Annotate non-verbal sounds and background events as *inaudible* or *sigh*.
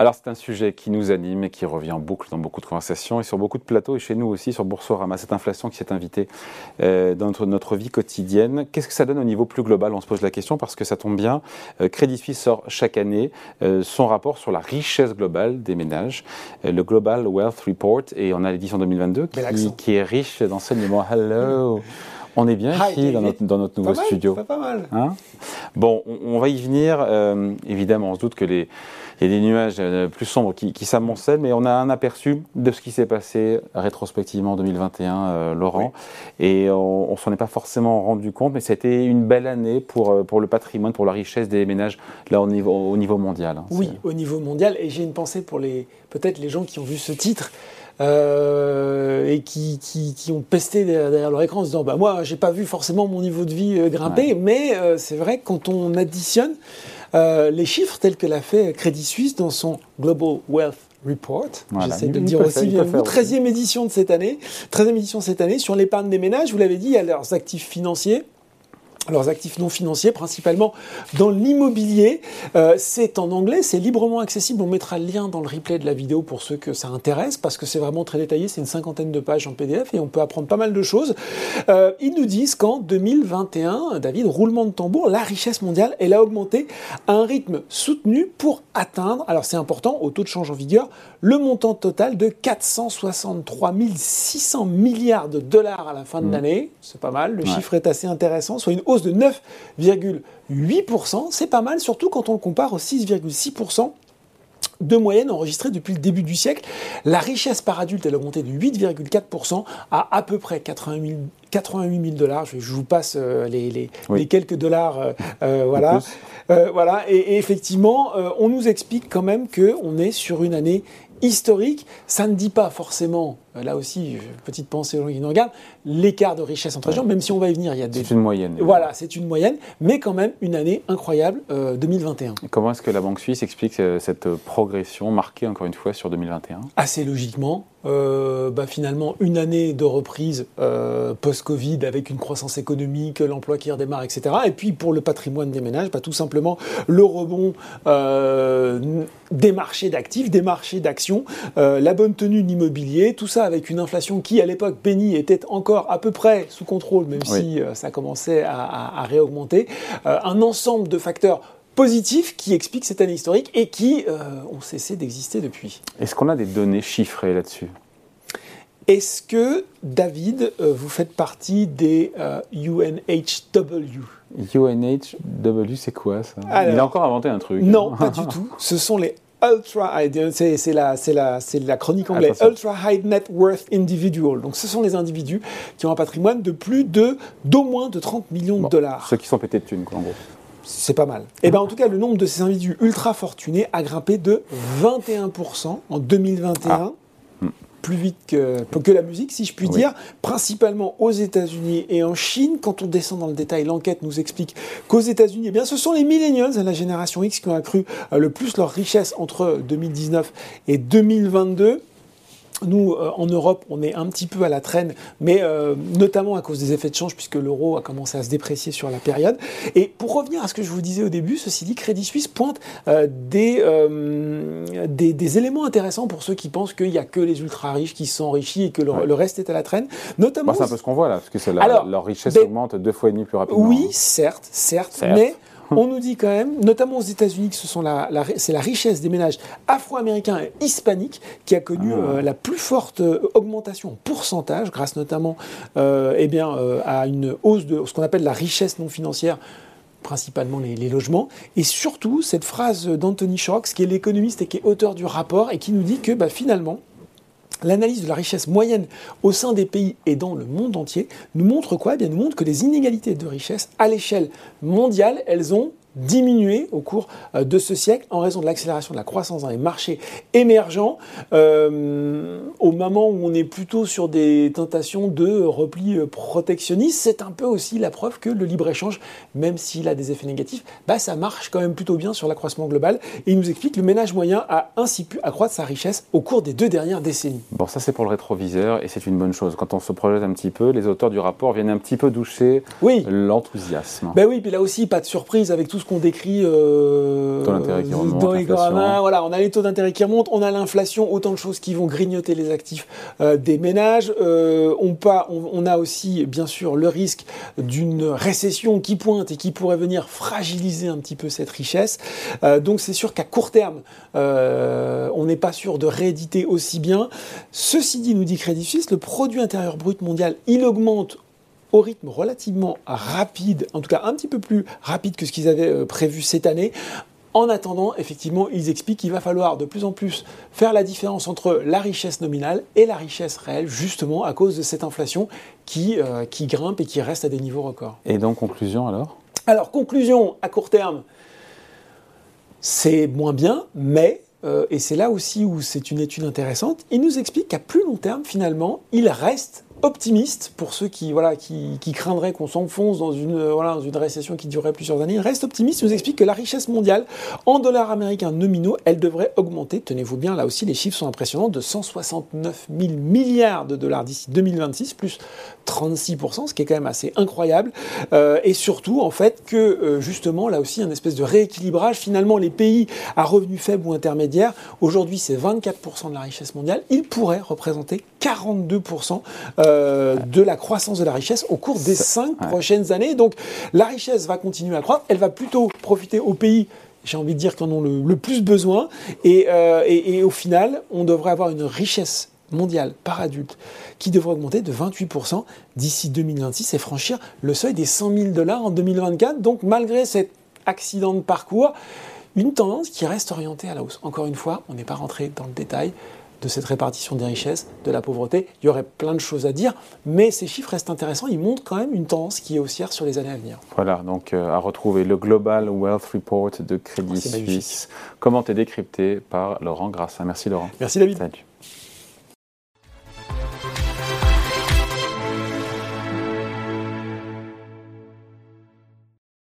Alors c'est un sujet qui nous anime et qui revient en boucle dans beaucoup de conversations et sur beaucoup de plateaux et chez nous aussi sur Boursorama, cette inflation qui s'est invitée euh, dans notre, vie quotidienne. Qu'est-ce que ça donne au niveau plus global? On se pose la question parce que ça tombe bien. Euh, Crédit Suisse sort chaque année euh, son rapport sur la richesse globale des ménages, le Global Wealth Report, et on a l'édition 2022 qui, qui, est riche d'enseignements. Hello on est bien ici dans notre, nouveau studio. Pas mal. Hein? Bon, on, va y venir. évidemment, on se doute que les, il y a des nuages euh, plus sombres qui, qui s'amoncellent, mais on a un aperçu de ce qui s'est passé rétrospectivement en 2021, euh, Laurent. Et on, ne s'en est pas forcément rendu compte, mais c'était une belle année pour, euh, pour le patrimoine, pour la richesse des ménages là au niveau, au niveau mondial. Hein. oui, au niveau mondial. Et j'ai une pensée pour les peut-être les gens qui ont vu ce titre. et qui, qui, ont pesté derrière, leur écran en se disant bah moi j'ai pas vu forcément mon niveau de vie grimper mais c'est vrai que quand on additionne euh, les chiffres tels que l'a fait Crédit Suisse dans son Global Wealth Report. J'essaie de le dire aussi bien. 13e édition de cette année. 13e édition cette année sur l'épargne des ménages. Vous l'avez dit, il y a leurs actifs financiers leurs actifs non financiers, principalement dans l'immobilier. Euh, c'est en anglais, c'est librement accessible. On mettra le lien dans le replay de la vidéo pour ceux que ça intéresse, parce que c'est vraiment très détaillé. C'est une cinquantaine de pages en PDF et on peut apprendre pas mal de choses. Euh, ils nous disent qu'en 2021, David, roulement de tambour, la richesse mondiale, elle a augmenté à un rythme soutenu pour atteindre, alors c'est important, au taux de change en vigueur, le montant total de 463 600 milliards de dollars à la fin de mmh. l'année. C'est pas mal, le chiffre est assez intéressant, soit une hausse de 9,8%. C'est pas mal, surtout quand on le compare aux 6,6% de moyenne enregistrée depuis le début du siècle. La richesse par adulte, elle a augmenté de 8,4% à à peu près 88 000, dollars. Je, vous passe euh, les, quelques dollars. Euh, *laughs* euh, voilà. voilà. Et, et effectivement, on nous explique quand même qu'on est sur une année historique. Ça ne dit pas forcément là aussi, petite pensée aux gens qui nous regardent, l'écart de richesse entre les gens, même si on va y venir, il y a des... C'est une moyenne. Voilà, c'est une moyenne, mais quand même une année incroyable, 2021. Euh, comment est-ce que la Banque suisse explique euh, cette progression marquée, encore une fois, sur 2021 Assez logiquement, bah, finalement, une année de reprise post-Covid avec une croissance économique, l'emploi qui redémarre, etc. Et puis pour le patrimoine des ménages, bah, tout simplement le rebond des marchés d'actifs, des marchés d'actions, la bonne tenue de l'immobilier, tout ça avec une inflation qui, à l'époque, Penny était encore à peu près sous contrôle, même si euh, ça commençait à, réaugmenter. Euh, un ensemble de facteurs positifs qui expliquent cette année historique et qui euh, ont cessé d'exister depuis. Est-ce qu'on a des données chiffrées là-dessus? Est-ce que, David, vous faites partie des UNHW UNHW, c'est quoi ça? Il a encore inventé un truc. Non, pas du tout. Ce sont les Ultra High, c'est la, la, la chronique anglaise, Ultra High Net Worth Individual. Donc ce sont les individus qui ont un patrimoine de plus de, d'au moins de 30 millions de dollars. Ceux qui sont pétés de thunes, quoi, en gros. C'est pas mal. Et eh bien en tout cas, le nombre de ces individus ultra fortunés a grimpé de 21% en 2021 plus vite que, que la musique, si je puis dire, principalement aux États-Unis et en Chine. Quand on descend dans le détail, l'enquête nous explique qu'aux États-Unis, eh bien, ce sont les millennials, la génération X, qui ont accru euh, le plus leur richesse entre 2019 et 2022. Nous, euh, en Europe, on est un petit peu à la traîne, mais euh, notamment à cause des effets de change, puisque l'euro a commencé à se déprécier sur la période. Et pour revenir à ce que je vous disais au début, ceci dit, Crédit Suisse pointe euh, des, des, éléments intéressants pour ceux qui pensent qu'il n'y a que les ultra-riches qui enrichis et que le, reste est à la traîne. Notamment, c'est un peu ce qu'on voit là, parce que leur richesse augmente deux fois et demi plus rapidement. Oui, certes, certes, certes. mais on nous dit quand même, notamment aux États-Unis, que ce sont la, c'est la richesse des ménages afro-américains et hispaniques qui a connu ah. euh, la plus forte euh, augmentation en pourcentage, grâce notamment euh, eh bien, à une hausse de ce qu'on appelle la richesse non financière principalement les, logements, et surtout cette phrase d'Anthony Shorrox, qui est l'économiste et qui est auteur du rapport, et qui nous dit que bah, finalement, L'analyse de la richesse moyenne au sein des pays et dans le monde entier nous montre quoi? Eh bien, nous montre que les inégalités de richesse à l'échelle mondiale, elles ont diminué au cours euh, de ce siècle en raison de l'accélération de la croissance dans les marchés émergents, euh, au moment où on est plutôt sur des tentations de repli euh, protectionniste, c'est un peu aussi la preuve que le libre-échange, même s'il a des effets négatifs, bah, ça marche quand même plutôt bien sur l'accroissement global. Et il nous explique que le ménage moyen a ainsi pu accroître sa richesse au cours des deux dernières décennies. Bon, ça c'est pour le rétroviseur et c'est une bonne chose. Quand on se projette un petit peu, les auteurs du rapport viennent un petit peu doucher oui. l'enthousiasme. Ben oui, puis là aussi, pas de surprise avec tout ce qu'on décrit euh, dans les Voilà, on a les taux d'intérêt qui remontent, on a l'inflation, autant de choses qui vont grignoter les actifs euh, des ménages. Euh, on, pas, on, a aussi, bien sûr, le risque d'une récession qui pointe et qui pourrait venir fragiliser un petit peu cette richesse. donc c'est sûr qu'à court terme, on n'est pas sûr de rééditer aussi bien. Ceci dit, nous dit Crédit Suisse, le produit intérieur brut mondial, il augmente au rythme relativement rapide, en tout cas un petit peu plus rapide que ce qu'ils avaient euh, prévu cette année. En attendant, effectivement, ils expliquent qu'il va falloir de plus en plus faire la différence entre la richesse nominale et la richesse réelle, justement à cause de cette inflation qui, euh, qui grimpe et qui reste à des niveaux records. Et donc, conclusion alors? Alors, conclusion à court terme, c'est moins bien, mais euh, et c'est là aussi où c'est une étude intéressante, il nous explique qu'à plus long terme, finalement, il reste optimiste pour ceux qui, craindraient qu'on s'enfonce dans une, récession qui durerait plusieurs années. Reste optimiste, il nous explique que la richesse mondiale en dollars américains nominaux, elle devrait augmenter, tenez-vous bien, là aussi les chiffres sont impressionnants, de 169 000 milliards de dollars d'ici 2026, plus 36%, ce qui est quand même assez incroyable. Euh, et surtout, en fait, que euh, justement, là aussi, un espèce de rééquilibrage. Finalement, les pays à revenus faibles ou intermédiaires, aujourd'hui c'est 24% de la richesse mondiale, ils pourraient représenter 42% euh, de la croissance de la richesse au cours des cinq prochaines années. Donc la richesse va continuer à croître, elle va plutôt profiter aux pays j'ai envie de dire, qui en ont le, plus besoin. Euh, et, et, au final, on devrait avoir une richesse mondiale par adulte qui devrait augmenter de 28% d'ici 2026 et franchir le seuil des 100 000 dollars en 2024. Donc malgré cet accident de parcours, une tendance qui reste orientée à la hausse. Encore une fois, on n'est pas rentré dans le détail de cette répartition des richesses, de la pauvreté. Il y aurait plein de choses à dire, mais ces chiffres restent intéressants. Ils montrent quand même une tendance qui est haussière sur les années à venir. Voilà, donc euh, à retrouver le Global Wealth Report de Crédit oh, Suisse, commenté décrypté par Laurent Grassin. Merci Laurent. Merci David. Salut.